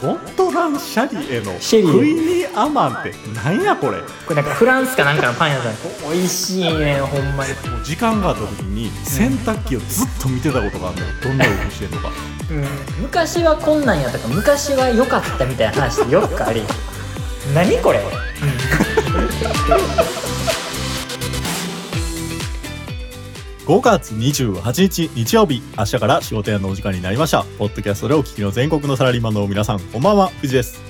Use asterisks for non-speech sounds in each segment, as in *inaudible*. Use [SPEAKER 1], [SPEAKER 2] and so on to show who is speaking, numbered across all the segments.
[SPEAKER 1] ゴットランシャリエのクイニーアマンってなんやこれ？も
[SPEAKER 2] これなんかフランスかなんかのパン屋さん。美味しいねほんまに、
[SPEAKER 1] う時間があった時に洗濯機をずっと見てたことがあるのよ。どんな動きしてんのか。
[SPEAKER 2] うん、昔はこんなんやったか。昔は良かったみたいな話ってよくあり何これ、
[SPEAKER 1] 5月28日日曜日明日から仕事屋のお時間になりました。ポッドキャストでお聞きの全国のサラリーマンの皆さんこんばんは。藤です。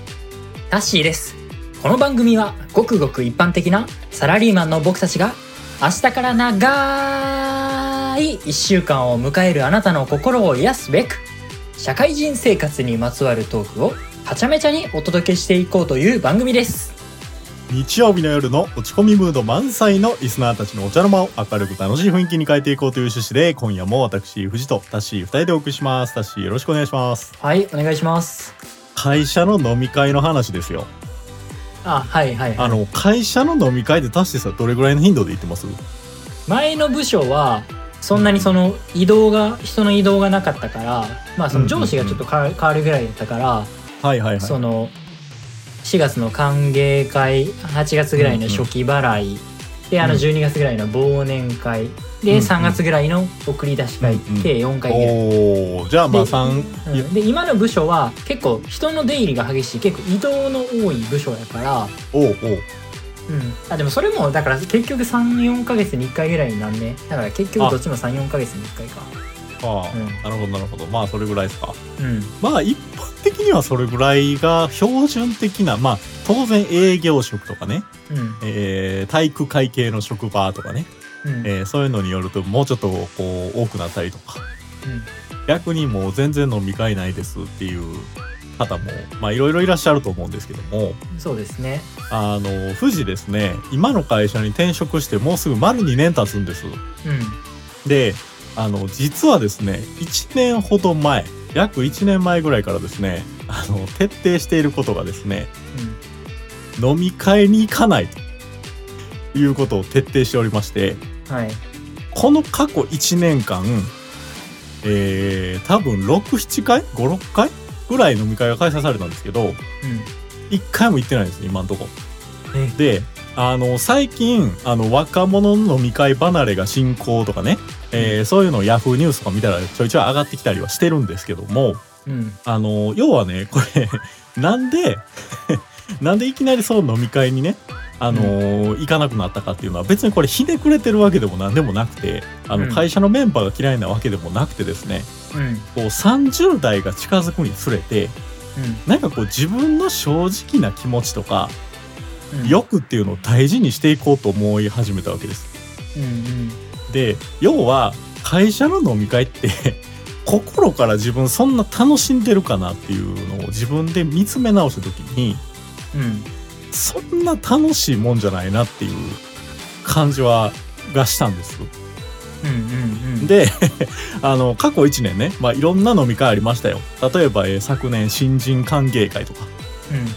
[SPEAKER 2] タッシーです。この番組はごくごく一般的なサラリーマンの僕たちが明日から長い1週間を迎えるあなたの心を癒すべく社会人生活にまつわるトークをはちゃめちゃにお届けしていこうという番組です。
[SPEAKER 1] 日曜日の夜の落ち込みムード満載のリスナーたちのお茶の間を明るく楽しい雰囲気に変えていこうという趣旨で今夜も私藤とタッシー2人でお送りします。タッシーよろしくお願いします。
[SPEAKER 2] はいお願いします。
[SPEAKER 1] 会社の飲み会の話ですよ。
[SPEAKER 2] あはいはい、はい、
[SPEAKER 1] あの会社の飲み会でタッシーさんどれぐらいの頻度で行ってます？
[SPEAKER 2] 前の部署はそんなにその移動が人の移動がなかったからまあその上司がちょっと変わる変わるぐらいだったから、
[SPEAKER 1] はいはいはい。
[SPEAKER 2] その4月の歓迎会8月ぐらいの初期払い、であの
[SPEAKER 1] うん。
[SPEAKER 2] 12月ぐらいの忘年会。で
[SPEAKER 1] うん
[SPEAKER 2] 3月ぐらいの送り出し会、
[SPEAKER 1] うんうん。
[SPEAKER 2] 計4回ぐらい。
[SPEAKER 1] おおじゃあまあ
[SPEAKER 2] で
[SPEAKER 1] 3
[SPEAKER 2] うん。で今の部署は結構人の出入りが激しい。結構移動の多い部署やから、
[SPEAKER 1] おうおう。
[SPEAKER 2] うん、あでもそれもだから結局34ヶ月に1回ぐらいになんね。だから結局どっちも34ヶ月に1回か
[SPEAKER 1] ああ、
[SPEAKER 2] うん。
[SPEAKER 1] なるほどなるほど。まあそれぐらいですか。
[SPEAKER 2] うん。
[SPEAKER 1] まあ一般的にはそれぐらいが標準的なまあ当然営業職とかね、
[SPEAKER 2] うん。
[SPEAKER 1] えー体育会系の職場とかね、
[SPEAKER 2] うん。
[SPEAKER 1] えーそういうのによるともうちょっとこう多くなったりとか。
[SPEAKER 2] うん。
[SPEAKER 1] 逆にもう全然飲み会ないですっていう方もまあいろいろいらっしゃると思うんですけども。
[SPEAKER 2] そうですね。
[SPEAKER 1] あの富士ですね。今の会社に転職してもうすぐ丸2年経つんです。
[SPEAKER 2] うん。
[SPEAKER 1] であの実はですね1年ほど前約1年前ぐらいからですねあの徹底していることがですね飲み会に行かないと。いうことを徹底しておりまして
[SPEAKER 2] うんはい。
[SPEAKER 1] この過去1年間えー、多分67回56回ぐらい飲み会が開催されたんですけど
[SPEAKER 2] うん。
[SPEAKER 1] 1回も行ってないんです今んとこ。
[SPEAKER 2] え。
[SPEAKER 1] であの最近あの若者の飲み会離れが進行とかね、えーそういうのをヤフーニュースとか見たらちょいちょい上がってきたりはしてるんですけども
[SPEAKER 2] うん。
[SPEAKER 1] あの要はねこれ *laughs* なんで *laughs* なんでいきなりそう飲み会にねあの行かなくなったかっていうのは別にこれひねくれてるわけでも何でもなくてあの
[SPEAKER 2] うん。
[SPEAKER 1] 会社のメンバーが嫌いなわけでもなくてですね
[SPEAKER 2] うん。
[SPEAKER 1] こう30代が近づくにつれてなんかこう自分の正直な気持ちとか
[SPEAKER 2] うん。
[SPEAKER 1] 欲っていうのを大事にしていこうと思い始めたわけです。
[SPEAKER 2] うんうん
[SPEAKER 1] で要は会社の飲み会って *laughs* 心から自分そんな楽しんでるかなっていうのを自分で見つめ直した時に
[SPEAKER 2] うん
[SPEAKER 1] そんな楽しいもんじゃないなっていう感じはがしたんです。
[SPEAKER 2] うんうん
[SPEAKER 1] で *laughs* あの過去1年ね、まあ、いろんな飲み会ありましたよ。例えば、えー昨年新人歓迎会とか、
[SPEAKER 2] うん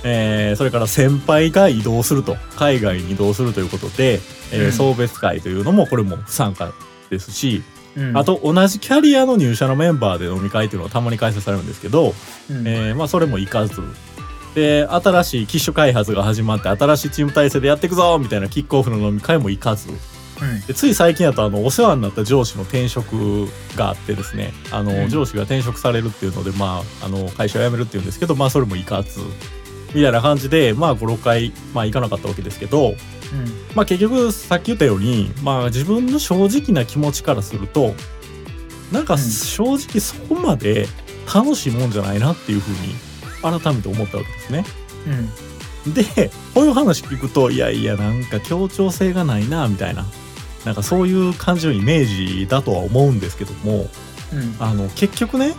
[SPEAKER 1] えーそれから先輩が移動すると。海外に移動するということで、えー
[SPEAKER 2] うん。
[SPEAKER 1] 送別会というのもこれも不参加ですし、
[SPEAKER 2] うん。
[SPEAKER 1] あと同じキャリアの入社のメンバーで飲み会っていうのはたまに開催されるんですけど、
[SPEAKER 2] うん。
[SPEAKER 1] えーまあそれも行かず。で新しい機種開発が始まって新しいチーム体制でやっていくぞみたいなキックオフの飲み会も行かず。
[SPEAKER 2] うん。
[SPEAKER 1] でつい最近だとあのお世話になった上司の転職があってですねあの、
[SPEAKER 2] うん。
[SPEAKER 1] 上司が転職されるっていうのでまああの会社を辞めるっていうんですけどまあそれも行かずみたいな感じでまあ56回まあ行かなかったわけですけどまあ結局さっき言ったようにまあ自分の正直な気持ちからするとなんか
[SPEAKER 2] うん。
[SPEAKER 1] 正直そこまで楽しいもんじゃないなっていうふうに改めて思ったわけですね。
[SPEAKER 2] うん。
[SPEAKER 1] でこういう話聞くといやいやなんか協調性がないなみたいななんかそういう感じのイメージだとは思うんですけども
[SPEAKER 2] うん。
[SPEAKER 1] あの結局ね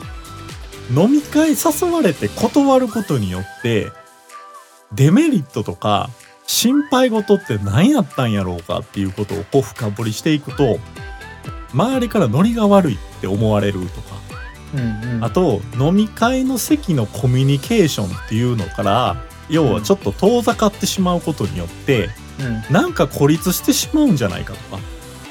[SPEAKER 1] 飲み会誘われて断ることによってデメリットとか心配事って何やったんやろうかっていうことをこう深掘りしていくと周りからノリが悪いって思われるとか
[SPEAKER 2] うんうん。
[SPEAKER 1] あと飲み会の席のコミュニケーションっていうのから要はちょっと遠ざかってしまうことによって
[SPEAKER 2] うん。
[SPEAKER 1] なんか孤立してしまうんじゃないかとか。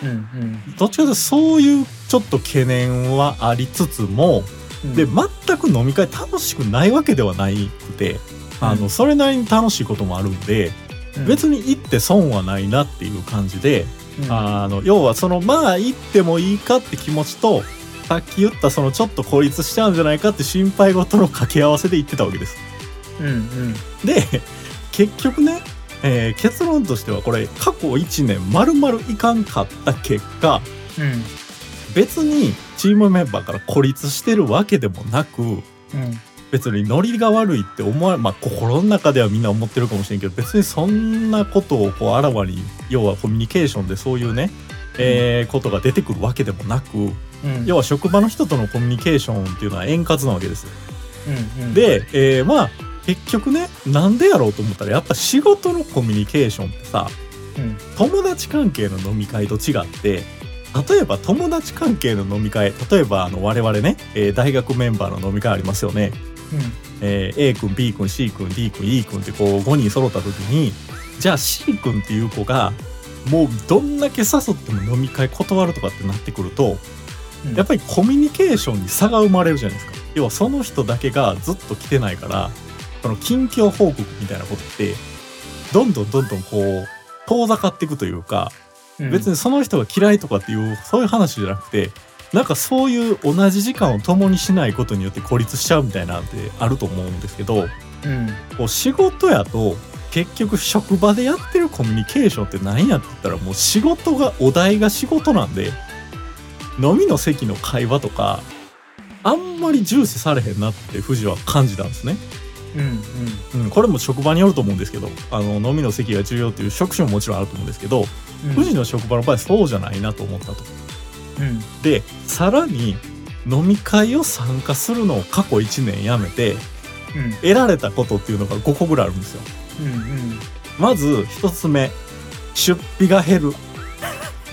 [SPEAKER 2] うんうん。
[SPEAKER 1] どっちかというとそういうちょっと懸念はありつつも
[SPEAKER 2] うん。
[SPEAKER 1] で全く飲み会楽しくないわけではないくてあ
[SPEAKER 2] うん。
[SPEAKER 1] のそれなりに楽しいこともあるんで
[SPEAKER 2] うん。
[SPEAKER 1] 別に行って損はないなっていう感じで
[SPEAKER 2] うん。
[SPEAKER 1] あの要はそのまあ行ってもいいかって気持ちとさっき言ったそのちょっと孤立しちゃうんじゃないかって心配事の掛け合わせで言ってたわけです。
[SPEAKER 2] うんうん。
[SPEAKER 1] で結局ね、えー結論としてはこれ過去1年まるまるいかんかった結果
[SPEAKER 2] うん。
[SPEAKER 1] 別にチームメンバーから孤立してるわけでもなく
[SPEAKER 2] うん
[SPEAKER 1] 別にノリが悪いって思わまあ心の中ではみんな思ってるかもしれんけど別にそんなことをこうあらわに要はコミュニケーションでそういうね、えーことが出てくるわけでもなく
[SPEAKER 2] うん
[SPEAKER 1] 要は職場の人とのコミュニケーションっていうのは円滑なわけですよ。
[SPEAKER 2] うんうん
[SPEAKER 1] で、えーまあ結局ねなんでやろうと思ったらやっぱ仕事のコミュニケーションってさ
[SPEAKER 2] うん
[SPEAKER 1] 友達関係の飲み会と違って例えば友達関係の飲み会例えばあの我々ね、えー大学メンバーの飲み会ありますよね。えー A 君 B 君 C 君 D 君 E 君ってこう5人揃った時にじゃあ C 君っていう子がもうどんだけ誘っても飲み会断るとかってなってくると
[SPEAKER 2] うん。
[SPEAKER 1] やっぱりコミュニケーションに差が生まれるじゃないですか。要はその人だけがずっと来てないからその近況報告みたいなことってどんどんどんどんこう遠ざかっていくというか
[SPEAKER 2] うん。
[SPEAKER 1] 別にその人が嫌いとかっていうそういう話じゃなくてなんかそういう同じ時間を共にしないことによって孤立しちゃうみたいなんてあると思うんですけど
[SPEAKER 2] うん
[SPEAKER 1] こう仕事やと結局職場でやってるコミュニケーションって何やって言ったらもう仕事がお題が仕事なんで飲みの席の会話とかあんまり重視されへんなって富士は感じたんですね。
[SPEAKER 2] うん
[SPEAKER 1] うん、これも職場によると思うんですけどあの飲みの席が重要っていう職種ももちろんあると思うんですけど
[SPEAKER 2] うん
[SPEAKER 1] 富士の職場の場合そうじゃないなと思ったと。
[SPEAKER 2] うん
[SPEAKER 1] でさらに飲み会を参加するのを過去1年やめて
[SPEAKER 2] うん
[SPEAKER 1] 得られたことっていうのが5個ぐらいあるんですよ。
[SPEAKER 2] うん
[SPEAKER 1] まず1つ目出費が減る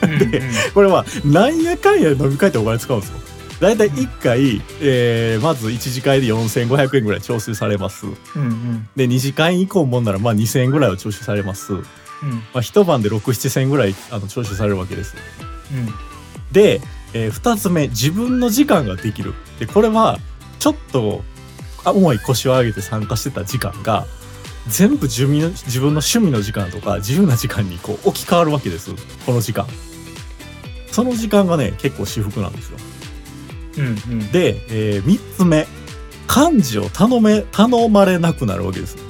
[SPEAKER 2] うん
[SPEAKER 1] でこれはなんやかんや飲み会ってお金使うんですよ。だいたい1回、えーまず1次会で4500円ぐらい徴収されます。
[SPEAKER 2] うんうん
[SPEAKER 1] で2次会以降もんならまあ2000円ぐらいは徴収されます。
[SPEAKER 2] うん
[SPEAKER 1] まあ、一晩で67000円ぐらいあの徴収されるわけです。
[SPEAKER 2] うん
[SPEAKER 1] で、え2つ目自分の時間ができる。でこれはちょっとあ重い腰を上げて参加してた時間が全部自分の自分の趣味の時間とか自由な時間にこう置き換わるわけですこの時間。その時間がね結構私服なんですよ。
[SPEAKER 2] うんうん
[SPEAKER 1] で、え3つ目幹事を頼め頼まれなくなるわけです。で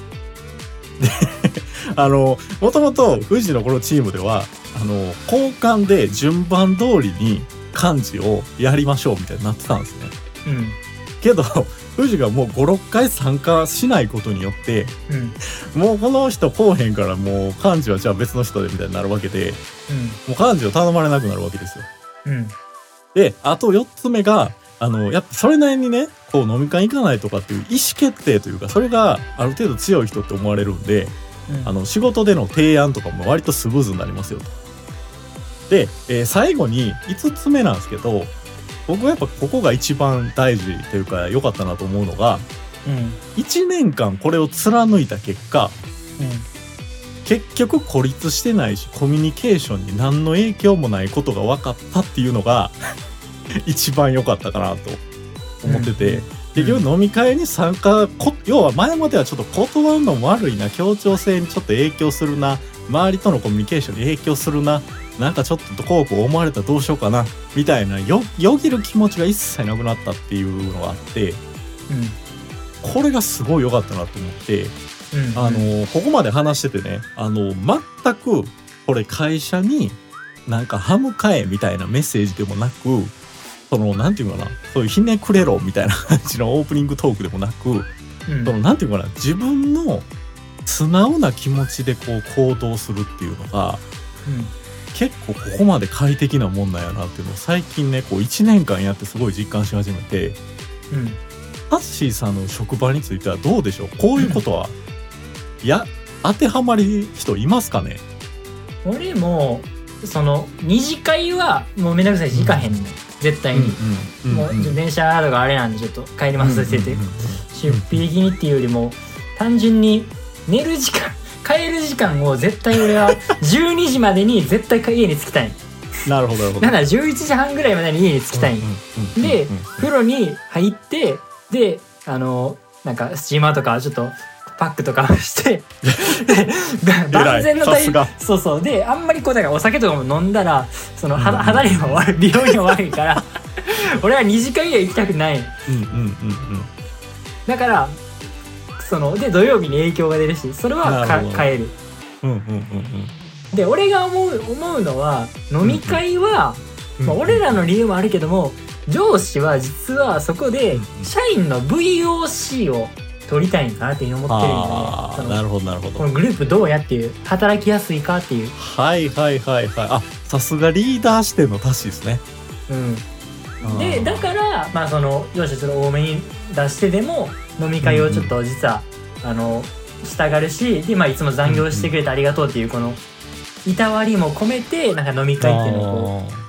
[SPEAKER 1] *laughs* あのもともと富士のこのチームではあの交換で順番通りに幹事をやりましょうみたいになってたんですね。
[SPEAKER 2] うん
[SPEAKER 1] けど富士がもう56回参加しないことによって
[SPEAKER 2] うん
[SPEAKER 1] もうこの人来おへんからもう幹事はじゃあ別の人でみたいになるわけでもう幹事を頼まれなくなるわけですよ。
[SPEAKER 2] うん
[SPEAKER 1] であと4つ目があのやっぱそれなりにねこう飲み会行かないとかっていう意思決定というかそれがある程度強い人って思われるんで
[SPEAKER 2] うん
[SPEAKER 1] あの仕事での提案とかも割とスムーズになりますよと。で、えー最後に5つ目なんですけど僕はやっぱここが一番大事というか良かったなと思うのが
[SPEAKER 2] うん。
[SPEAKER 1] 1年間これを貫いた結果結局孤立してないしコミュニケーションに何の影響もないことが分かったっていうのが *laughs* 一番良かったかなと思ってて、
[SPEAKER 2] うん
[SPEAKER 1] 結局飲み会に参加こ要は前まではちょっと断るのも悪いな協調性にちょっと影響するな周りとのコミュニケーションに影響するな。なんかちょっとこうこう思われたらどうしようかな。みたいなよよぎる気持ちが一切なくなったっていうのがあって。これがすごい良かったなと思って。
[SPEAKER 2] うん。
[SPEAKER 1] あのここまで話しててねあの全くこれ会社になんか歯向かえみたいなメッセージでもなくそのなんていうかな。そういうひねくれろみたいな感じのオープニングトークでもなく
[SPEAKER 2] うん。
[SPEAKER 1] そのなんていうかな。自分の素直な気持ちでこう行動するっていうのが結構ここまで快適なもんなんやなっていうのを最近ねこう1年間やってすごい実感し始めて
[SPEAKER 2] うん。うん
[SPEAKER 1] タッシーさんの職場についてはどうでしょう？こういうことは、いや当てはまり人いますかね？
[SPEAKER 2] 俺もその二次会はもうめんどくさいし行かへん。ねん。絶対に、もうちょっと電車とかあれなんでちょっと帰りますって言って、出費的にっていうよりも単純に寝る時間帰る時間を絶対俺は *laughs* 12時までに絶対家に着きたい。
[SPEAKER 1] なるほどなるほど。
[SPEAKER 2] なら11時半ぐらいまでに家に着きたい。で風呂に入ってであのなんかスチーマーとかちょっとパックとかして *laughs* で万全の対
[SPEAKER 1] さすが。
[SPEAKER 2] そうそう。であんまりこうだからお酒とかも飲んだらその
[SPEAKER 1] うん
[SPEAKER 2] 肌肌にも悪い *laughs* 美容にも悪いから俺は2時間以内行きたくない。
[SPEAKER 1] うんうんうんうん。
[SPEAKER 2] だからそので土曜日に影響が出るしそれはか変える。
[SPEAKER 1] うんうんうん
[SPEAKER 2] で俺が思う思うのは飲み会は、
[SPEAKER 1] うん
[SPEAKER 2] まあ、俺らの理由もあるけども上司は実はそこで
[SPEAKER 1] うんうん。
[SPEAKER 2] 社員の VOC を取りたいんかなって思ってるんだね
[SPEAKER 1] なるほどなるほど。
[SPEAKER 2] このグループどうやっていう働きやすいかっていう、
[SPEAKER 1] はいはいはいはい。あさすがリーダー視点のタッシーですね。
[SPEAKER 2] うん、でだからまあその上司それを多めに出してでも飲み会をちょっと実は、あのしたがるしで、まあ、いつも残業してくれてありがとうっていうこのいたわりも込めてなんか飲み会っていうのをこう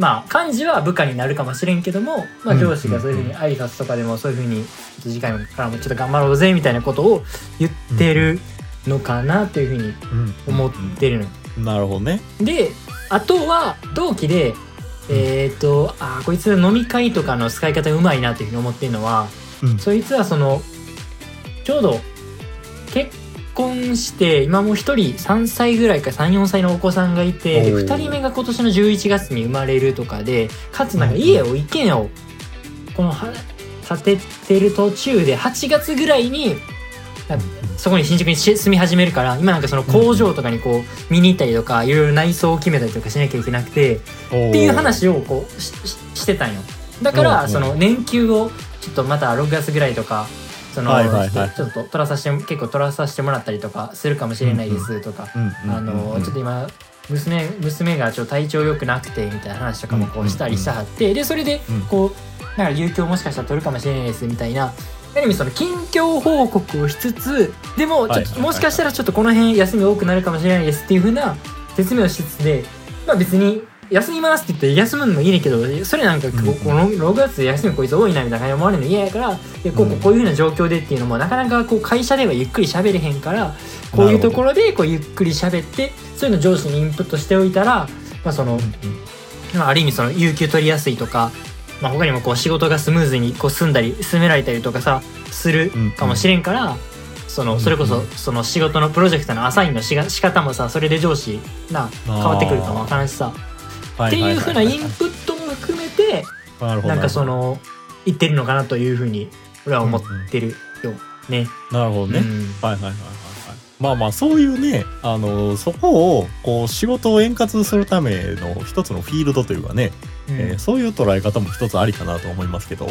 [SPEAKER 2] まあ幹事は部下になるかもしれんけども、まあ、
[SPEAKER 1] うん
[SPEAKER 2] 上司がそういうふうに挨拶とかでもそういうふうに次回からもちょっと頑張ろうぜみたいなことを言ってるのかなというふうに
[SPEAKER 1] うん
[SPEAKER 2] 思ってるの。
[SPEAKER 1] うんなるほどね。
[SPEAKER 2] であとは同期でえっ、とあーこいつ飲み会とかの使い方うまいなというふうに思ってるのは
[SPEAKER 1] うん
[SPEAKER 2] そいつはそのちょうど結婚して今もう一人3歳ぐらいか34歳のお子さんがいてで
[SPEAKER 1] おー。
[SPEAKER 2] 2人目が今年の11月に生まれるとかでかつなんか家を一軒家をこのは建ててる途中で8月ぐらいにそこに新宿にし住み始めるから今なんかその工場とかにこう見に行ったりとかいろいろ内装を決めたりとかしなきゃいけなくて
[SPEAKER 1] って
[SPEAKER 2] いう話をこうしてたんよ。だからその年休をちょっとまた6月ぐらいとかその、
[SPEAKER 1] はいはいはい。
[SPEAKER 2] ちょっとちょっと取らさせて結構取らさせてもらったりとかするかもしれないですとか、あのちょっと今娘娘がちょっと体調良くなくてみたいな話とかもこうしたりしたはってでそれで
[SPEAKER 1] うん。
[SPEAKER 2] こうなんか有給をもしかしたら取るかもしれないですみたいなある意味その近況報告をしつつでもちょっともしかしたらちょっとこの辺休み多くなるかもしれないですっていう風な説明をしつつでまあ別に休みますって言って休むのもいいねんけどそれなんかこ
[SPEAKER 1] うん。
[SPEAKER 2] この6月休みこいつ多いなみたいな感じで思われるの嫌やからでこうこう
[SPEAKER 1] うん。
[SPEAKER 2] こういう風な状況でっていうのもなかなかこう会社ではゆっくり喋れへんからこういうところでこうゆっくり喋ってそういうの上司にインプットしておいたら、まあ、そのまあある意味その有給取りやすいとか、まあ、他にもこう仕事がスムーズにこう進んだり進められたりとかさするかもしれんから、そのそれこそその仕事のプロジェクトのアサインのしが仕方もさそれで上司な変わってくるかもわからんしさっていうふうなインプットも含めてなんかその言ってるのかなというふうに俺は思ってるよね。
[SPEAKER 1] なるほどね、
[SPEAKER 2] うん。
[SPEAKER 1] はいはいはいはいはい。まあまあそういうねあのそこをこう仕事を円滑するための一つのフィールドというかね、えーそういう捉え方も一つありかなと思いますけど、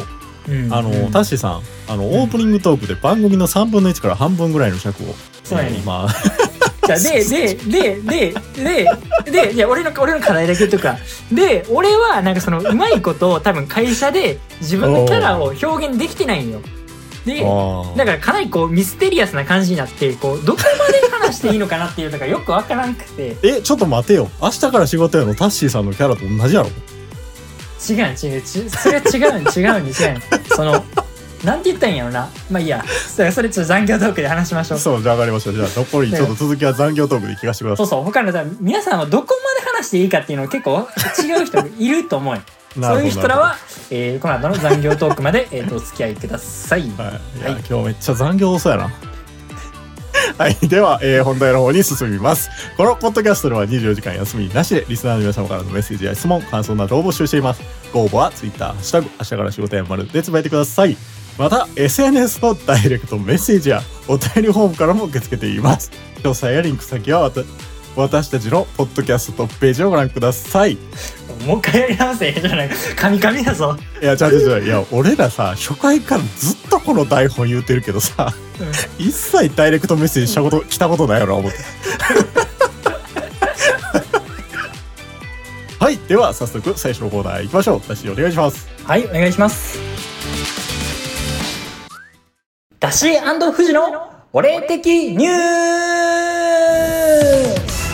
[SPEAKER 2] うん
[SPEAKER 1] あの、
[SPEAKER 2] うん
[SPEAKER 1] タッシーさんあの、
[SPEAKER 2] ん。
[SPEAKER 1] オープニングトークで番組の3分の1から半分ぐらいの尺を、
[SPEAKER 2] そうやね
[SPEAKER 1] えーまあ
[SPEAKER 2] じゃあででででででいや俺の俺の課題だけとくか。で俺はなんかそのうまいことを多分会社で自分のキャラを表現できてないんよ。でだからかなりこうミステリアスな感じになってこうどこまで話していいのかなっていうのがよくわからんくて。
[SPEAKER 1] えちょっと待てよ。明日から仕事やのタッシーさんのキャラと同じやろ。
[SPEAKER 2] 違う違うちそれは違う違うに違うそのなんて言ったんやろな。まあいいや。それちょっと残業トークで話しましょう。
[SPEAKER 1] そうじゃあ分かりました。じゃあ残りちょっと続きは残業トークで聞かせてくださ
[SPEAKER 2] そうそう。他のさ皆さんはどこまで話していいかっていうのは結構違う人いると思うそういう人ら
[SPEAKER 1] な
[SPEAKER 2] は、えーこの後の残業トークまで、えー、とお付き合いください。
[SPEAKER 1] はい、
[SPEAKER 2] はい。
[SPEAKER 1] 今日めっちゃ残業そうやな。*laughs* はい。では、えー本題の方に進みます。このポッドキャストでは24時間休みなしで、リスナーの皆様からのメッセージや質問、感想などを募集しています。ご応募は Twitter、ハッシュタグ、明日から仕事やまるでつぶやいてください。また、SNS のダイレクトメッセージやお便りフォームからも受け付けています。詳細やリンク先は私たちのポッドキャストトップページをご覧ください。い
[SPEAKER 2] もう一回やり直せじゃないカミカミだぞ。
[SPEAKER 1] や、ちゃうちゃいや、俺らさ、初回からずっとこの台本言うてるけどさ、一切ダイレクトメッセージしたこと、来たことないよな、思って。はい。では、早速、最初のコーナー行きましょう。私、お願いします。
[SPEAKER 2] はい、お願いします。だし富士のお礼的ニュース。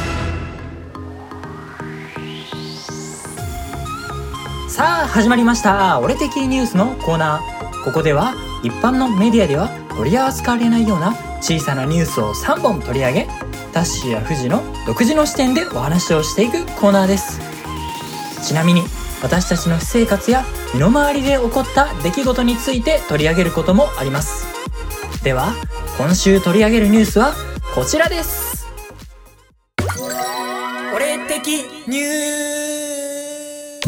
[SPEAKER 2] さあ始まりました「俺的ニュース」のコーナー。ここでは一般のメディアでは取り扱われないような小さなニュースを3本取り上げタッシーや富士の独自の視点でお話をしていくコーナーです。ちなみに私たちの私生活や身の回りで起こった出来事について取り上げることもあります。では今週取り上げるニュースはこちらです。俺的ニュー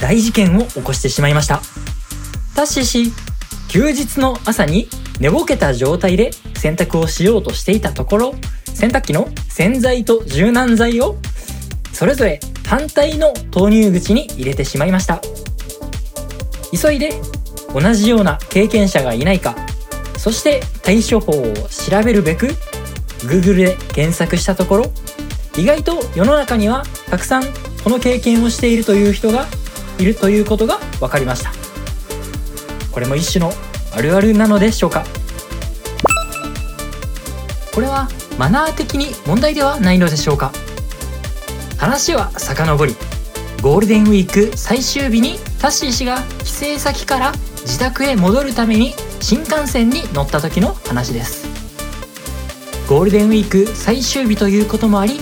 [SPEAKER 2] 大事件を起こしてしまいました。タッシー氏休日の朝に寝ぼけた状態で洗濯をしようとしていたところ洗濯機の洗剤と柔軟剤をそれぞれ反対の投入口に入れてしまいました。急いで同じような経験者がいないかそして対処法を調べるべく Google で検索したところ意外と世の中にはたくさんこの経験をしているという人がいるということが分かりました。これも一種のあるあるなのでしょうか。これはマナー的に問題ではないのでしょうか。話は遡りゴールデンウィーク最終日にタッシー氏が帰省先から自宅へ戻るために新幹線に乗った時の話です。ゴールデンウィーク最終日ということもあり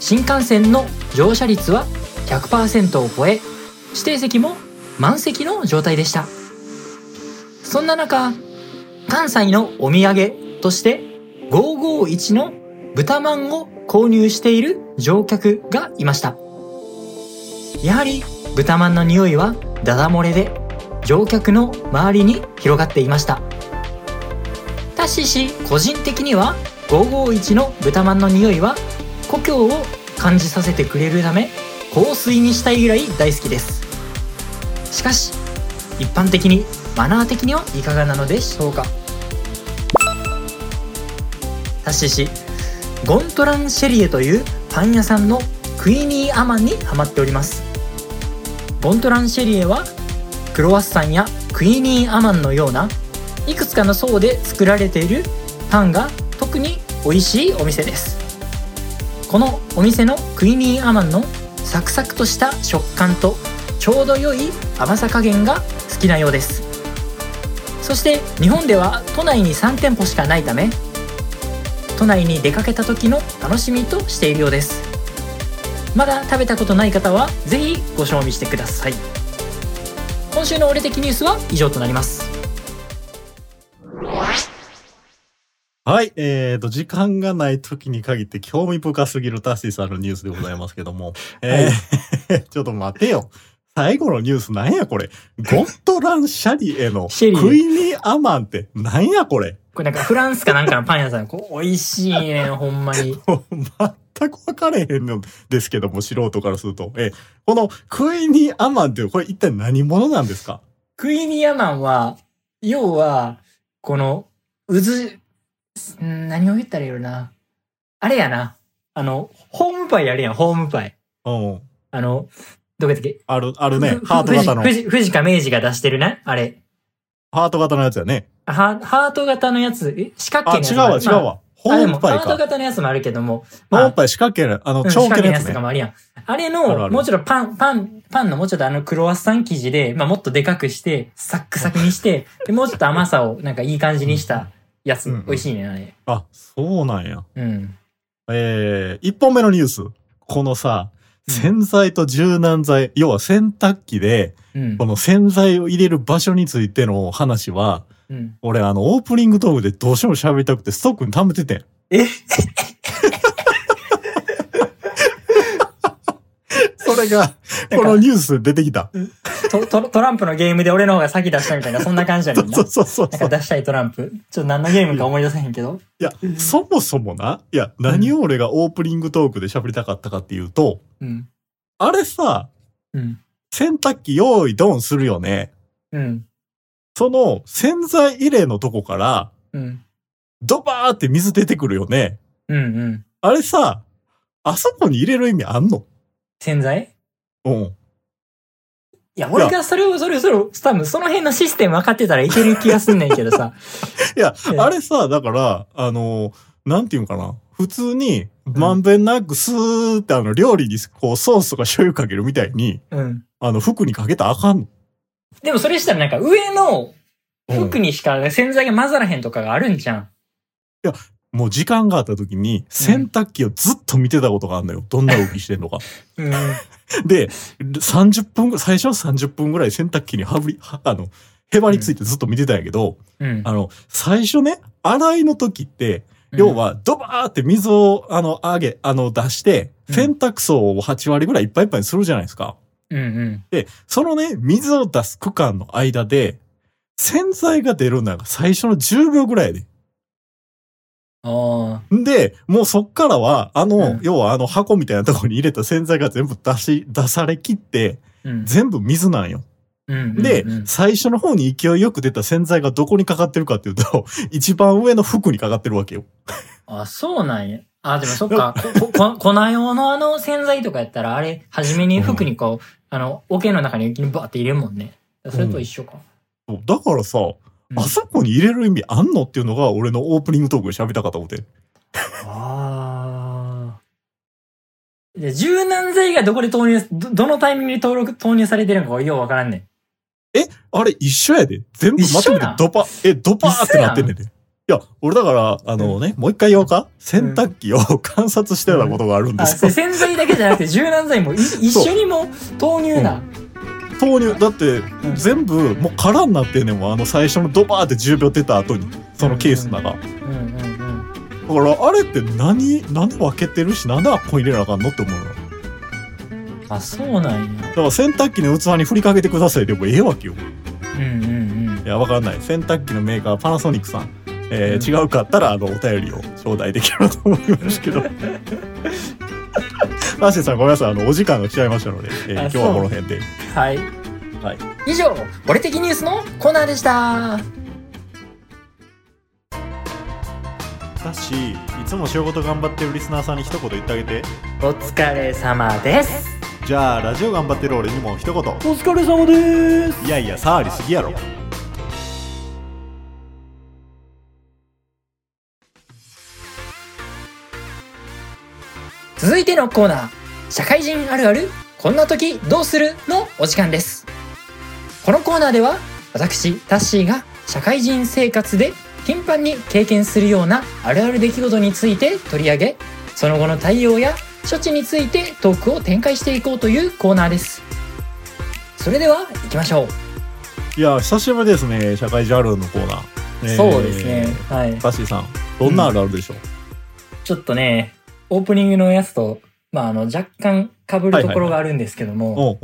[SPEAKER 2] 新幹線の乗車率は100%を超え指定席も満席の状態でした。そんな中関西のお土産として551の豚まんを購入している乗客がいました。やはり豚まんの匂いはダダ漏れで乗客の周りに広がっていました。タッシー氏個人的には551の豚まんの匂いは故郷を感じさせてくれるため香水にしたいぐらい大好きです。しかし一般的にマナー的にはいかがなのでしょうか。タッシー氏ゴントランシェリエというパン屋さんのクイニーアマンにハマっております。ゴントランシェリエはクロワッサンやクイニーアマンのようないくつかの層で作られているパンが特に美味しいお店です。このお店のクイニーアマンのサクサクとした食感とちょうど良い甘さ加減が好きなようです。そして日本では都内に3店舗しかないため都内に出かけた時の楽しみとしているようです。まだ食べたことない方はぜひご賞味してください。今週の俺的ニュースは以上となります
[SPEAKER 1] はい、えーと、時間がない時に限って興味深すぎるタッシーさんのニュースでございますけども。えー *laughs* ちょっと待てよ。最後のニュースなんやこれ。ゴットランシャリエのクイニーアマンってなんやこれ。
[SPEAKER 2] これなんかフランスかなんかのパン屋さんこう美味しいねほんまに *laughs*
[SPEAKER 1] 全く分かれへんのですけども、素人からすると。えーこのクイニーアマンってこれ一体何者なんですか？
[SPEAKER 2] クイニーアマンは要はこの渦ん何を言ったらいいのな？あれやなあのホームパイあるやんホームパイ
[SPEAKER 1] うん。
[SPEAKER 2] あのどこやったっけ？
[SPEAKER 1] ある、あるね
[SPEAKER 2] ふ。
[SPEAKER 1] ハート型の。
[SPEAKER 2] 富士富士富士か明治が出してるねあれ
[SPEAKER 1] ハート型のやつやね。
[SPEAKER 2] ハハート型のやつ？え？四角
[SPEAKER 1] あ、
[SPEAKER 2] 形のやつ
[SPEAKER 1] 違うわ、違うわ。
[SPEAKER 2] ああでも
[SPEAKER 1] パ
[SPEAKER 2] ート型のやつもあるけども、まあ
[SPEAKER 1] ムパイ四角形の、あの、
[SPEAKER 2] うん
[SPEAKER 1] 長
[SPEAKER 2] 四角形のやつと。かもあるやん。あれ
[SPEAKER 1] ある
[SPEAKER 2] の、
[SPEAKER 1] ある
[SPEAKER 2] もうちょっとパン、パン、パンのもうちょっとあのクロワッサン生地で、まあもっとでかくして、サックサクにして、*laughs* で、もうちょっと甘さをなんかいい感じにしたやつ。美味しいね、あれ。
[SPEAKER 1] あ、そうなんや。
[SPEAKER 2] うん。
[SPEAKER 1] えー、一本目のニュース。このさ、
[SPEAKER 2] うん
[SPEAKER 1] 洗剤と柔軟剤、要は洗濯機で、
[SPEAKER 2] うん
[SPEAKER 1] こ。の洗剤を入れる場所についての話は、
[SPEAKER 2] うん。
[SPEAKER 1] 俺あの、オープニングトークでどうしても喋りたくてストックに溜めててん。
[SPEAKER 2] え？*laughs*
[SPEAKER 1] それが、このニュースで出てきた。
[SPEAKER 2] トトトランプのゲームで俺の方が先出したみたいな、そんな感じやねんな。
[SPEAKER 1] そうそうそうそう。
[SPEAKER 2] なんか出したいトランプ。ちょっと何のゲームか思い出せへんけど。
[SPEAKER 1] いや、そもそもな、いや、何を俺がオープニングトークで喋りたかったかっていうと、
[SPEAKER 2] うん。
[SPEAKER 1] あれさ、
[SPEAKER 2] うん。
[SPEAKER 1] 洗濯機用意ドンするよね。
[SPEAKER 2] うん。
[SPEAKER 1] その洗剤入れのとこから、
[SPEAKER 2] うん。
[SPEAKER 1] ドバーって水出てくるよね。
[SPEAKER 2] うん。うん。
[SPEAKER 1] あれさ、あそこに入れる意味あんの？
[SPEAKER 2] 洗剤
[SPEAKER 1] うん。
[SPEAKER 2] いや、俺がそれを、それを、それを、多分その辺のシステム分かってたらいける気がすんねんけどさ。*laughs*
[SPEAKER 1] いや
[SPEAKER 2] え、え
[SPEAKER 1] あれさ、だから、あの、なんていうんかな？普通に、まんべんなくスーってあの、料理にこう、ソースとか醤油かけるみたいに、
[SPEAKER 2] うん。
[SPEAKER 1] あの、服にかけたらあかんの。
[SPEAKER 2] でもそれしたらなんか上の
[SPEAKER 1] うん
[SPEAKER 2] 服にしか洗剤が混ざらへんとかがあるんじゃん。
[SPEAKER 1] もう時間があった時に洗濯機をずっと見てたことがあるのよ。どんな動きしてんのか。
[SPEAKER 2] うん。*laughs*
[SPEAKER 1] で、30分ぐ、最初の30分ぐらい洗濯機にはぶり、はあの、へばりついてずっと見てたんやけど、
[SPEAKER 2] うん。
[SPEAKER 1] あの、最初ね、洗いの時って、要は、ドバーって水を、あの、上げ、あの、出して、
[SPEAKER 2] うん
[SPEAKER 1] 洗濯槽を8割ぐらいいっぱいいっぱいにするじゃないですか。
[SPEAKER 2] うんうん。
[SPEAKER 1] で、そのね、水を出す区間の間で、洗剤が出るのが最初の10秒ぐらいで。
[SPEAKER 2] ああ。
[SPEAKER 1] んで、もうそっからは、あの、
[SPEAKER 2] うん
[SPEAKER 1] 要はあの箱みたいなところに入れた洗剤が全部出し、出されきって、
[SPEAKER 2] うん。
[SPEAKER 1] 全部水なんよ。
[SPEAKER 2] うんうんうん
[SPEAKER 1] で、最初の方に勢いよく出た洗剤がどこにかかってるかっていうと、一番上の服にかかってるわけよ。
[SPEAKER 2] あ、そうなんや。あ、でもそっか。*laughs* こ、こ、粉用のあの洗剤とかやったら、あれ、初めに服にこう、あの、桶の中に一気にバーって入れるもんね。それと一緒か。
[SPEAKER 1] そうだからさ、
[SPEAKER 2] うん
[SPEAKER 1] あそこに入れる意味あんのっていうのが俺のオープニングトークで喋りたかったことで。
[SPEAKER 2] ああ。で、柔軟剤がどこで投入、ど、どのタイミングで登録、投入されてるのかようわからんねん。
[SPEAKER 1] あれ一緒やで。全部まとめてドパ、え、ドパーってなってんねんで。いや、俺だから、あのね、もう一回言おうか？洗濯機を観察してたことがあるんですよ。
[SPEAKER 2] 洗剤だけじゃなくて柔軟剤もい一緒にも投入な。
[SPEAKER 1] 投入、だって
[SPEAKER 2] ん
[SPEAKER 1] 全部もう空になってんねんもん。あの最初のドバーって10秒出た後に、そのケースの中。だ
[SPEAKER 2] うんうんうん。
[SPEAKER 1] から、あれって何、なんで分けてるし、なんであっこに入れなあかんのって思うの。
[SPEAKER 2] あ、そうなんや。
[SPEAKER 1] だから洗濯機の器に振りかけてくださいでもええわけよ。
[SPEAKER 2] うんうん
[SPEAKER 1] いや、わかんない。洗濯機のメーカー、パナソニックさん。えー違うかったら、あの、お便りを頂戴できればと思いますけど。*laughs* ラッシーさん、ごめんなさい。あの、お時間が来ちゃいましたので、えー
[SPEAKER 2] あ
[SPEAKER 1] 今日はこの辺で。
[SPEAKER 2] うん。はい。
[SPEAKER 1] はい。
[SPEAKER 2] 以上、俺的ニュースのコーナーでした。
[SPEAKER 1] だし、いつも仕事頑張ってるリスナーさんに一言言ってあげて。
[SPEAKER 2] お疲れ様です。
[SPEAKER 1] じゃあ、ラジオ頑張ってる俺にも一言。
[SPEAKER 2] お疲れ様です。
[SPEAKER 1] いやいや、触りすぎやろ。
[SPEAKER 2] 続いてのコーナー、社会人あるある、こんな時どうする？のお時間です。このコーナーでは、私、タッシーが社会人生活で頻繁に経験するようなあるある出来事について取り上げ、その後の対応や処置についてトークを展開していこうというコーナーです。それでは行きましょう。
[SPEAKER 1] いや、久しぶりですね。社会人あるあるのコーナー。えー
[SPEAKER 2] そうですね。はい。
[SPEAKER 1] タッシーさん、どんなあるあるでしょう、
[SPEAKER 2] ちょっとね、オープニングのやつと、まあ、あの、若干被るところがあるんですけども、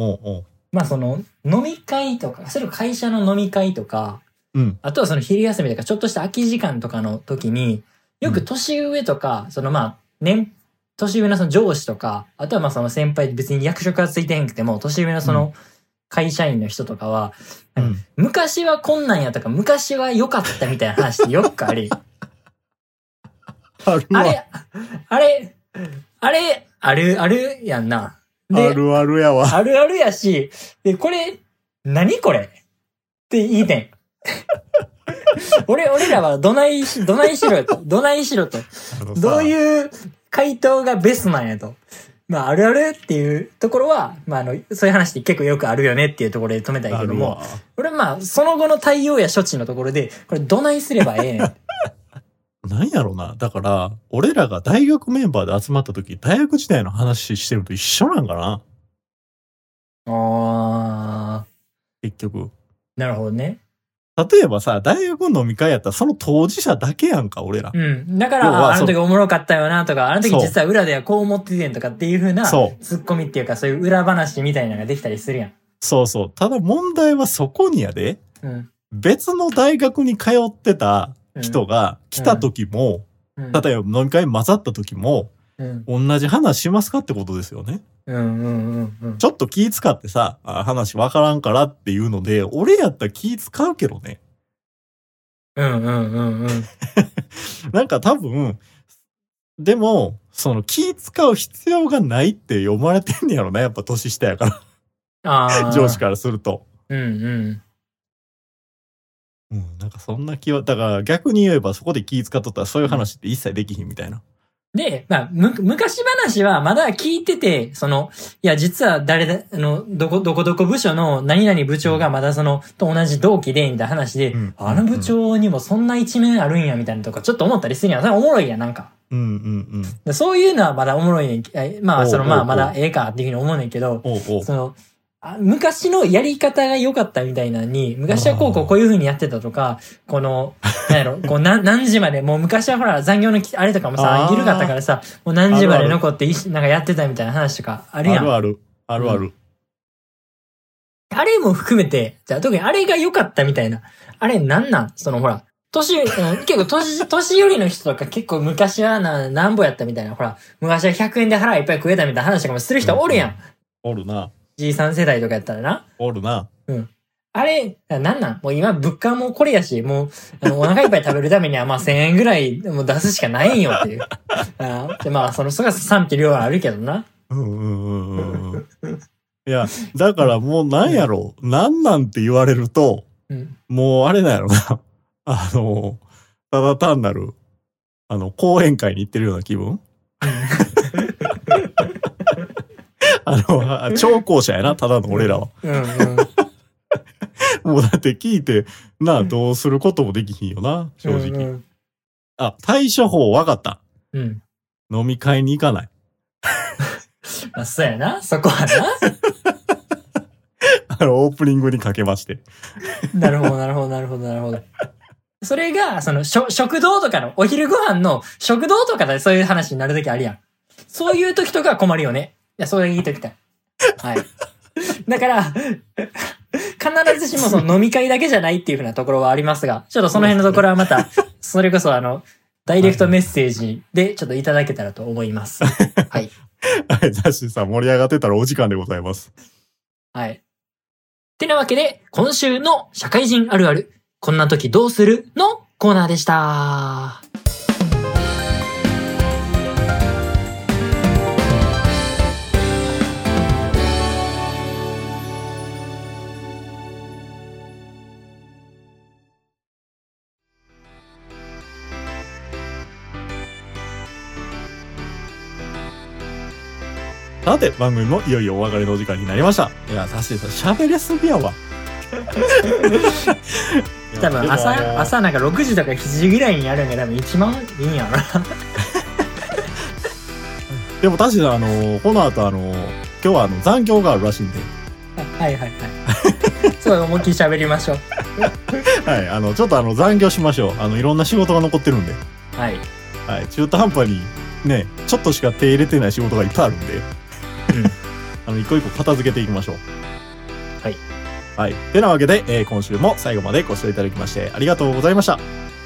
[SPEAKER 2] まあ、その、飲み会とか、それ会社の飲み会とか、
[SPEAKER 1] うん。
[SPEAKER 2] あとはその昼休みとか、ちょっとした空き時間とかの時に、よく年上とか、そのまあ、年、年上のその上司とか、あとはまあその先輩別に役職がついてへんくても、年上のその会社員の人とかは、
[SPEAKER 1] うん。
[SPEAKER 2] 昔はこんなんやとか、昔は良かったみたいな話ってよくあり、
[SPEAKER 1] あるわ。
[SPEAKER 2] あれ、あれ、あれ、ある、あるやんな。
[SPEAKER 1] あ
[SPEAKER 2] で、
[SPEAKER 1] るあるやわ。
[SPEAKER 2] あるあるやし、で、これ、何これ？って言いてん。*laughs* 俺、俺らはどないし、どないしろよと。どないしろと。どう
[SPEAKER 1] う
[SPEAKER 2] いう回答がベストなんやと。まあ、あるあるっていうところは、まあ、あの、そういう話って結構よくあるよねっていうところで止めたいけども、俺はまあ、その後の対応や処置のところで、これどないすればええねん。
[SPEAKER 1] なんやろな。だから、俺らが大学メンバーで集まった時、大学時代の話してると一緒なんかな
[SPEAKER 2] あ
[SPEAKER 1] 結局。
[SPEAKER 2] ー、なるほどね。
[SPEAKER 1] 例えばさ、大学の飲み会やったらその当事者だけやんか、俺ら。
[SPEAKER 2] うん。だから、ああの時おもろかったよなとか、あの時実は裏ではこう思っててんとかっていう風な、
[SPEAKER 1] そう
[SPEAKER 2] ツッコミっていうかそういう裏話みたいなのができたりするやん。
[SPEAKER 1] そうそう。ただ問題はそこにやで、
[SPEAKER 2] うん。
[SPEAKER 1] 別の大学に通ってた
[SPEAKER 2] うん
[SPEAKER 1] 人が来た時も、
[SPEAKER 2] うん、
[SPEAKER 1] 例えば飲み会混ざった時も、
[SPEAKER 2] うん。
[SPEAKER 1] 同じ話しますかってことですよね。
[SPEAKER 2] うんうんうんうん。
[SPEAKER 1] ちょっと気使ってさ、あ話わからんからっていうので、俺やったら気使うけどね。
[SPEAKER 2] うんうんうんうん。*laughs*
[SPEAKER 1] なんか多分、でも、その気使う必要がないって読まれてんねやろな、やっぱ年下やか
[SPEAKER 2] あ
[SPEAKER 1] ら、
[SPEAKER 2] あ。
[SPEAKER 1] 上司からすると。
[SPEAKER 2] うんうん。
[SPEAKER 1] うん、なんかそんな気は、だから逆に言えばそこで気使っとったらそういう話って一切できひんみたいな。
[SPEAKER 2] で、まあ、む、昔話はまだ聞いてて、その、いや、実は誰だ、あの、どこ、どこどこ部署の何々部長がまだその、と同じ同期で、みたいな話で、
[SPEAKER 1] うん
[SPEAKER 2] あの部長にもそんな一面あるんや、みたいなとか、ちょっと思ったりするやん。それおもろいやん、なんか。
[SPEAKER 1] うんうんうん。
[SPEAKER 2] でそういうのはまだおもろいねん。えまあ、その、まあ、まだええかっていうふうに思うねんけど、
[SPEAKER 1] おうおう
[SPEAKER 2] その、あ昔のやり方が良かったみたいなのに、昔はこうこうこういう風にやってたとか、この、なんやろ、こう何 *laughs* 何時まで、もう昔はほら残業のきあれとかもさ緩かったからさ、もう何時まで残ってなんかやってたみたいな話とかあるやん。あ
[SPEAKER 1] あるある。あるある。
[SPEAKER 2] れも含めて、じゃあ特にあれが良かったみたいな。あれなんなん？そのほら、年、うん結構年、*laughs* 年寄りの人とか結構昔はな、なんぼやったみたいな。ほら、昔は100円で腹いっぱい食えたみたいな話とかもする人おるやん。
[SPEAKER 1] おるな。
[SPEAKER 2] じいさん世代とかやったらな。
[SPEAKER 1] おるな。
[SPEAKER 2] あれ、なんなん？もう今物価もこれやし、もう、あの、お腹いっぱい食べるためには、まあ1000円ぐらいもう出すしかないんよっていう。*laughs* あーでまあ、その、それは賛否両論あるけどな。
[SPEAKER 1] うんうんうんうんうん。いや、だからもうなんやろ？う。なんなんって言われると、
[SPEAKER 2] うん。
[SPEAKER 1] もうあれなんやろな。*laughs* あの、ただ単なる、あの、講演会に行ってるような気分あの、あ聴講者やな、ただの俺らは。
[SPEAKER 2] うんうん。
[SPEAKER 1] もうだって聞いて、なあ、どうすることもできひんよな、正直。
[SPEAKER 2] うん
[SPEAKER 1] あ、対処法分かった。
[SPEAKER 2] うん。うん。
[SPEAKER 1] 飲み会に行かない。*laughs*
[SPEAKER 2] まあ、そうやな。そこは *laughs*
[SPEAKER 1] あの、オープニングにかけまして。
[SPEAKER 2] な。なるほど、なるほど、なるほど、なるほど。それが、その、食堂とかの、お昼ご飯の食堂とかでそういう話になるときあるやん。そういう時とか困るよね。いや、それ言いときたい。はい。だから、必ずしもその飲み会だけじゃないっていうふうなところはありますが、ちょっとその辺のところはまた、それこそあの、ダイレクトメッセージでちょっといただけたらと思います。はい。
[SPEAKER 1] はい、ザッシーさん盛り上がってたらお時間でございます。
[SPEAKER 2] はい。てなわけで、今週の社会人あるある、こんな時どうする？のコーナーでした。
[SPEAKER 1] さて、番組もいよいよお別れのお時間になりました。いや、ザッシーさん喋れすぎやわ。*laughs*
[SPEAKER 2] 多分朝、
[SPEAKER 1] の
[SPEAKER 2] 朝なんか6時とか7時ぐらいにやるんが多分一番いいんやろな。*laughs*
[SPEAKER 1] でも確かにあの、この後あの、今日はあの残業があるらしいんで、
[SPEAKER 2] はいはいはい。そう思いっきり喋りましょう。*laughs*
[SPEAKER 1] はい、あの、ちょっとあの残業しましょう。あの、いろんな仕事が残ってるんで、
[SPEAKER 2] はい。
[SPEAKER 1] はい、中途半端にね、ちょっとしか手入れてない仕事がいっぱいあるんで、
[SPEAKER 2] うん
[SPEAKER 1] あの、一個一個片付けていきましょう。
[SPEAKER 2] はい。
[SPEAKER 1] はい。てなわけで、えー今週も最後までご視聴いただきましてありがとうございました。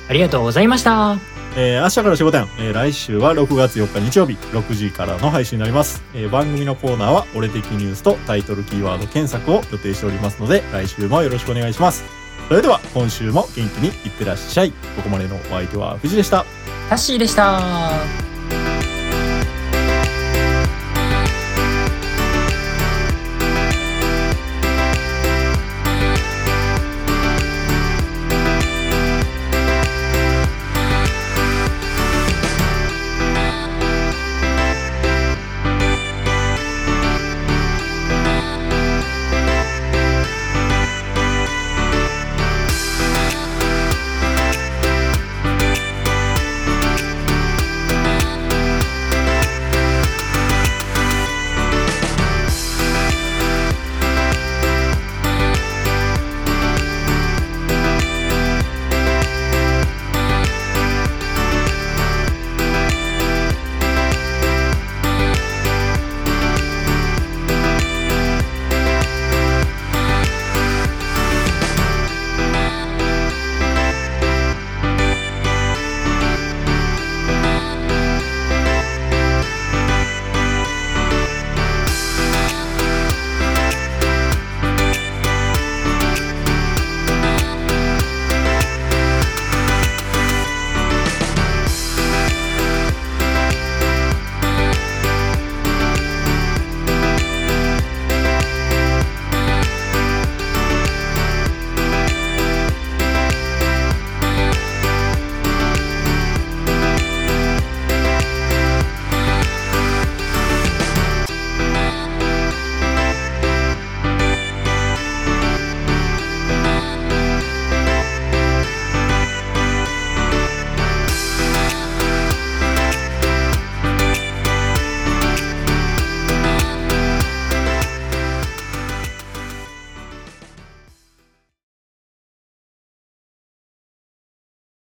[SPEAKER 2] ありがとうございました。
[SPEAKER 1] えー明日から仕事やん、えー来週は6月4日日曜日6時からの配信になります、えー番組のコーナーは俺的ニュースとタイトルキーワード検索を予定しておりますので来週もよろしくお願いしますそれでは今週も元気にいってらっしゃいここまでのお相手は藤でした
[SPEAKER 2] タッシーでした。